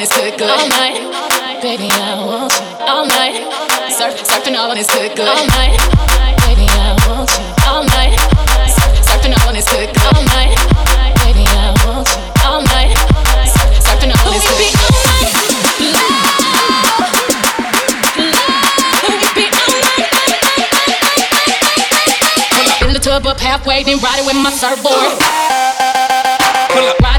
on his good, good. All night, baby, I want you. All night, surf, surfing all on his good, good. All night, baby, I want you. All night, surf, surfing all on his good. All night, baby, I want you. All night, surf, surfing all on his good, good. All night. tub up halfway, then ride it with my surfboard. Pull up.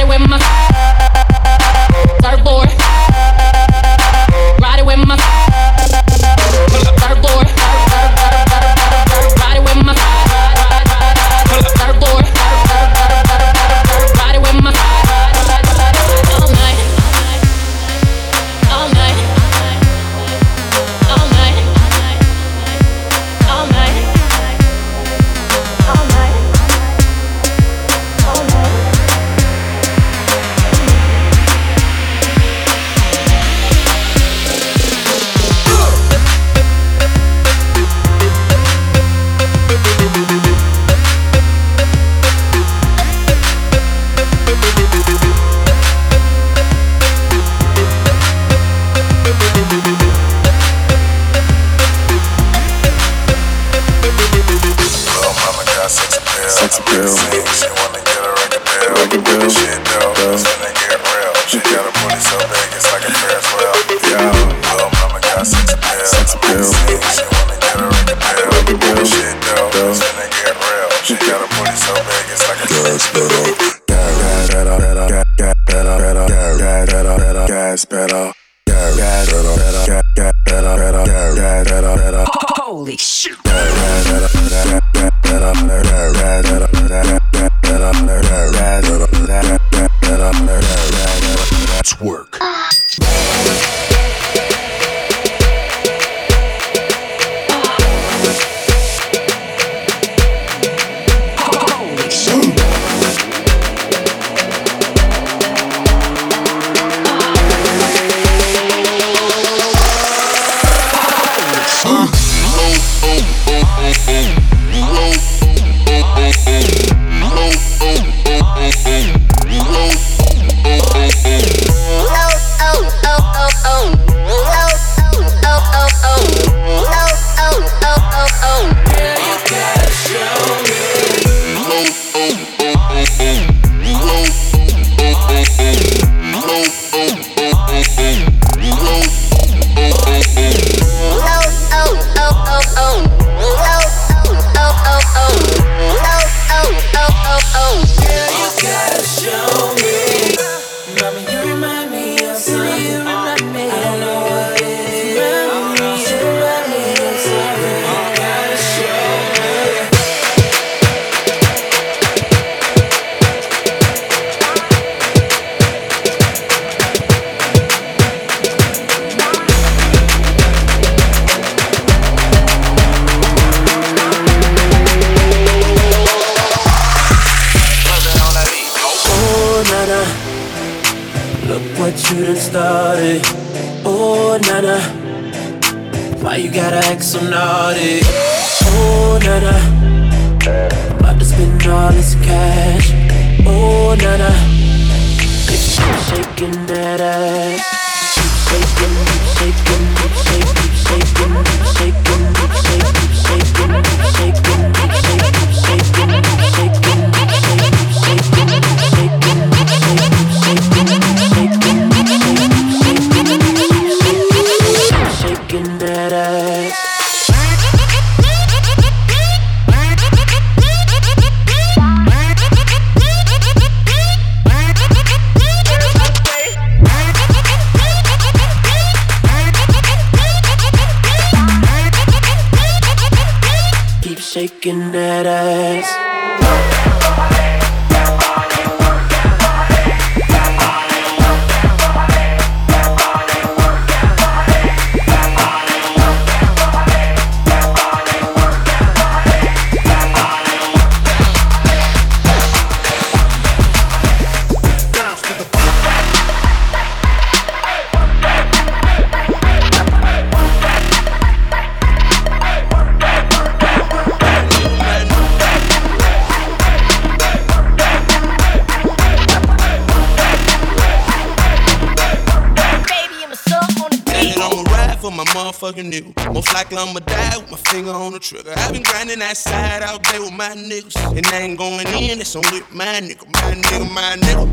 Appeal. Sex appeal. Sing, she wanna get a record deal. Record deal. Shit dope, Dope. it's finna get real. She got a booty so big, it's like a Ferris wheel. Yeah. Little mama got sex appeal. Sex appeal. Sing, she wanna get a record deal. Record deal. Shit dope, Dope. it's finna get real. She got a booty so big, it's like a Gas pedal. Gas pedal. Gas pedal. Gas pedal. Gas pedal. Gas pedal. Gas pedal. Gas pedal. Gas pedal. Holy shit. oh, oh, oh. oh, oh. Better. looking at us. My motherfucking nigga. Most likely I'ma die with my finger on the trigger. I've been grinding that side out there with my niggas. And I ain't going in, it's on with my nigga, my nigga, my nigga.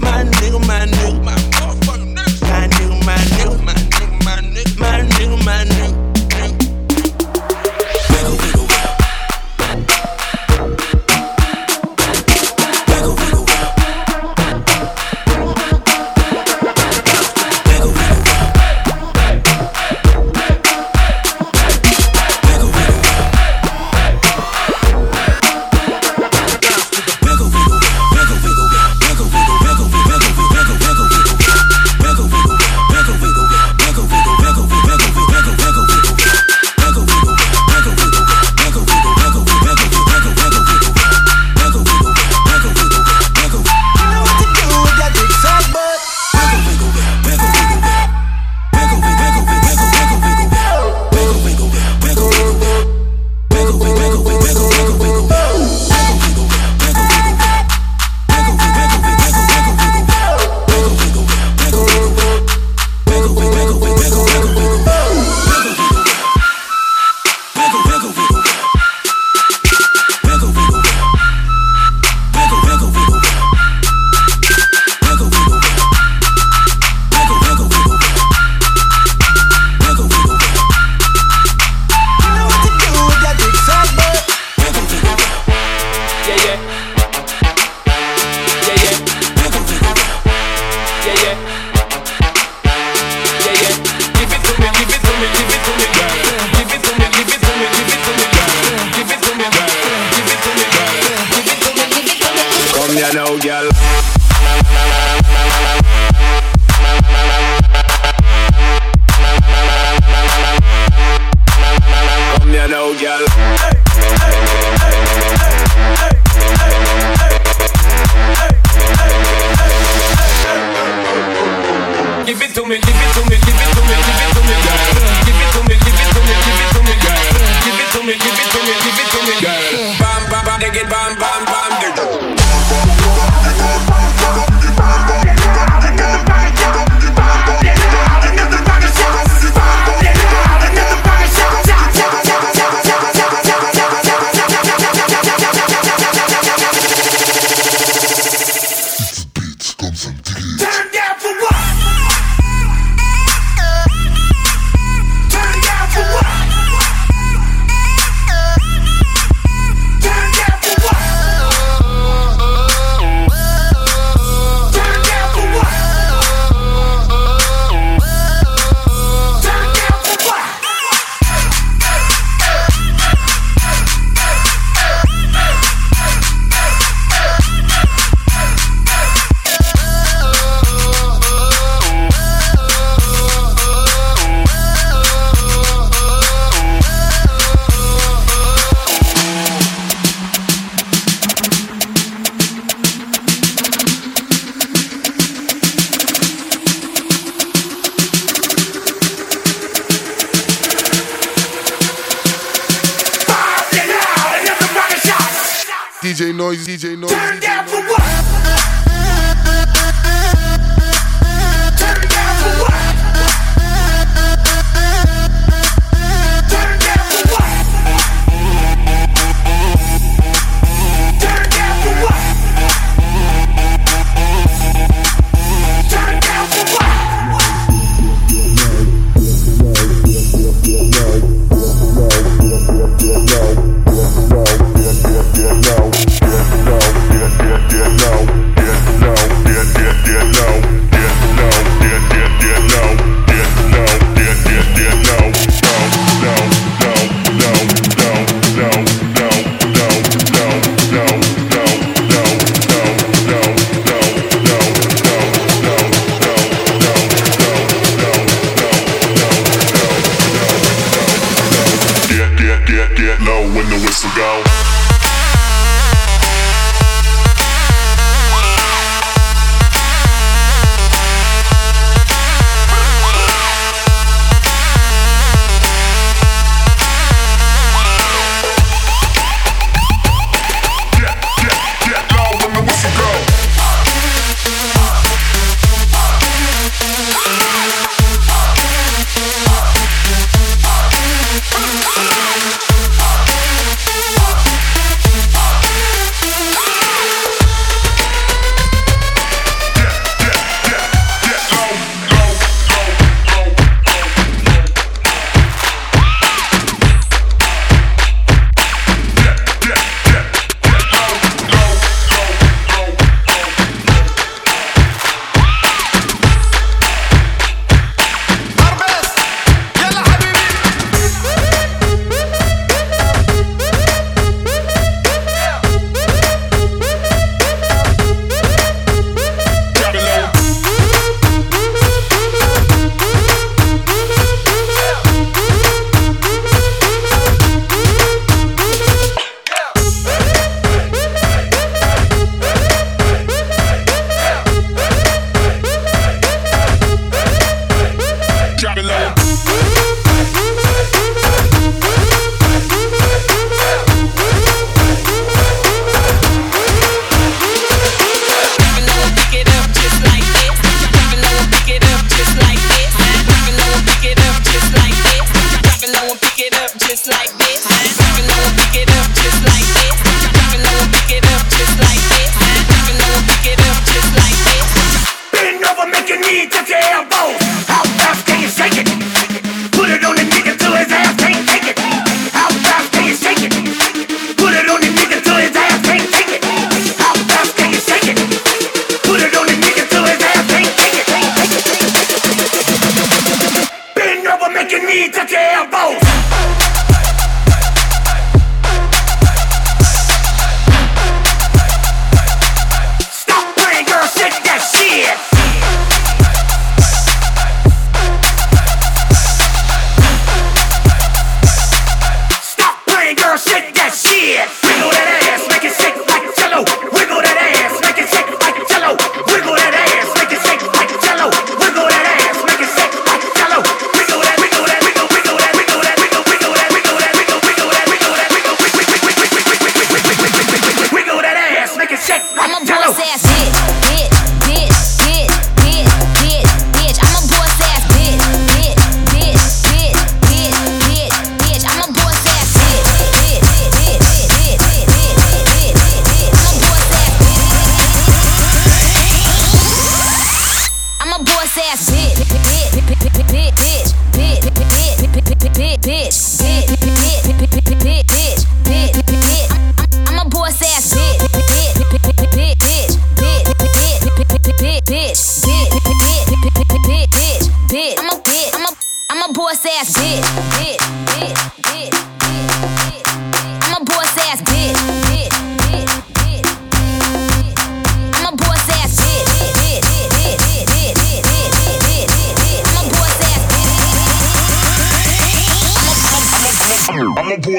My nigga, my nigga, my motherfucking nigga. My nigga, my nigga, my nigga, my nigga, my nigga, my nigga. Me, give it to me, give it to me, give it to me, girl. Give it to me, give it to me, give it to me, girl. Give it to me, give it to me, give it to me, girl. DJ Noise, DJ Noise, Turn down for need to care of both.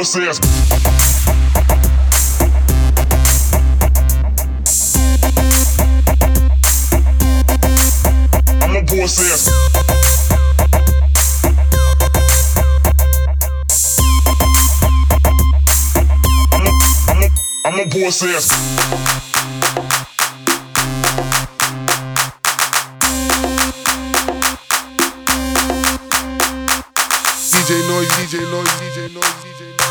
process. I'm a process. I'm a, I'm a process. DJ noise, DJ noise, DJ noise, DJ noise.